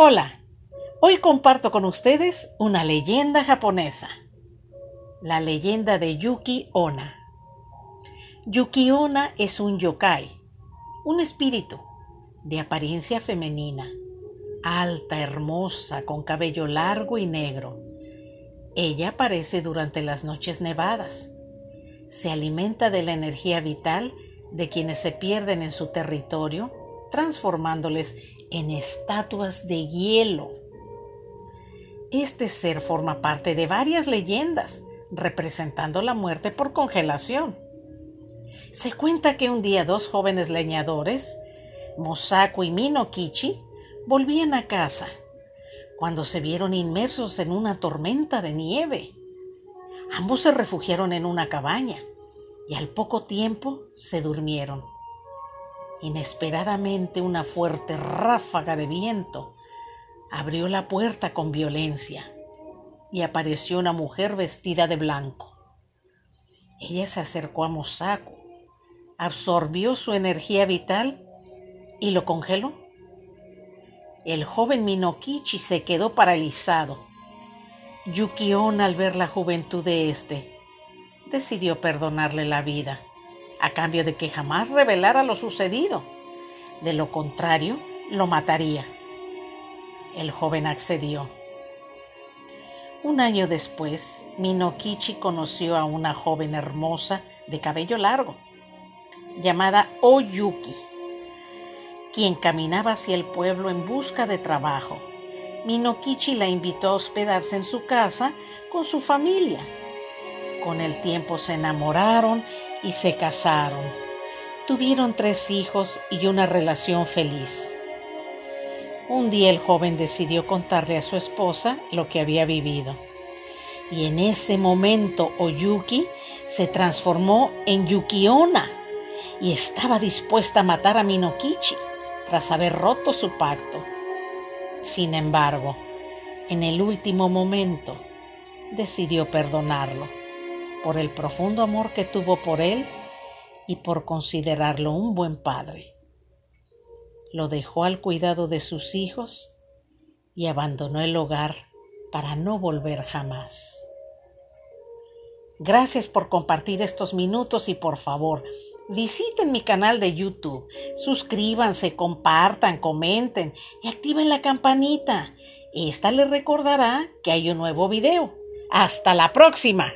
Hola, hoy comparto con ustedes una leyenda japonesa, la leyenda de Yuki Onna. Yuki Onna es un yokai, un espíritu de apariencia femenina, alta, hermosa, con cabello largo y negro. Ella aparece durante las noches nevadas. Se alimenta de la energía vital de quienes se pierden en su territorio, transformándoles en estatuas de hielo. Este ser forma parte de varias leyendas, representando la muerte por congelación. Se cuenta que un día dos jóvenes leñadores, Mosaku y Minokichi, volvían a casa cuando se vieron inmersos en una tormenta de nieve. Ambos se refugiaron en una cabaña y al poco tiempo se durmieron. Inesperadamente una fuerte ráfaga de viento abrió la puerta con violencia y apareció una mujer vestida de blanco. Ella se acercó a Mosaku, absorbió su energía vital y lo congeló. El joven Minokichi se quedó paralizado. Yukion, al ver la juventud de éste, decidió perdonarle la vida a cambio de que jamás revelara lo sucedido. De lo contrario, lo mataría. El joven accedió. Un año después, Minokichi conoció a una joven hermosa de cabello largo, llamada Oyuki, quien caminaba hacia el pueblo en busca de trabajo. Minokichi la invitó a hospedarse en su casa con su familia. Con el tiempo se enamoraron y se casaron. Tuvieron tres hijos y una relación feliz. Un día el joven decidió contarle a su esposa lo que había vivido. Y en ese momento Oyuki se transformó en Yukiona y estaba dispuesta a matar a Minokichi tras haber roto su pacto. Sin embargo, en el último momento decidió perdonarlo por el profundo amor que tuvo por él y por considerarlo un buen padre. Lo dejó al cuidado de sus hijos y abandonó el hogar para no volver jamás. Gracias por compartir estos minutos y por favor, visiten mi canal de YouTube, suscríbanse, compartan, comenten y activen la campanita. Esta les recordará que hay un nuevo video. Hasta la próxima.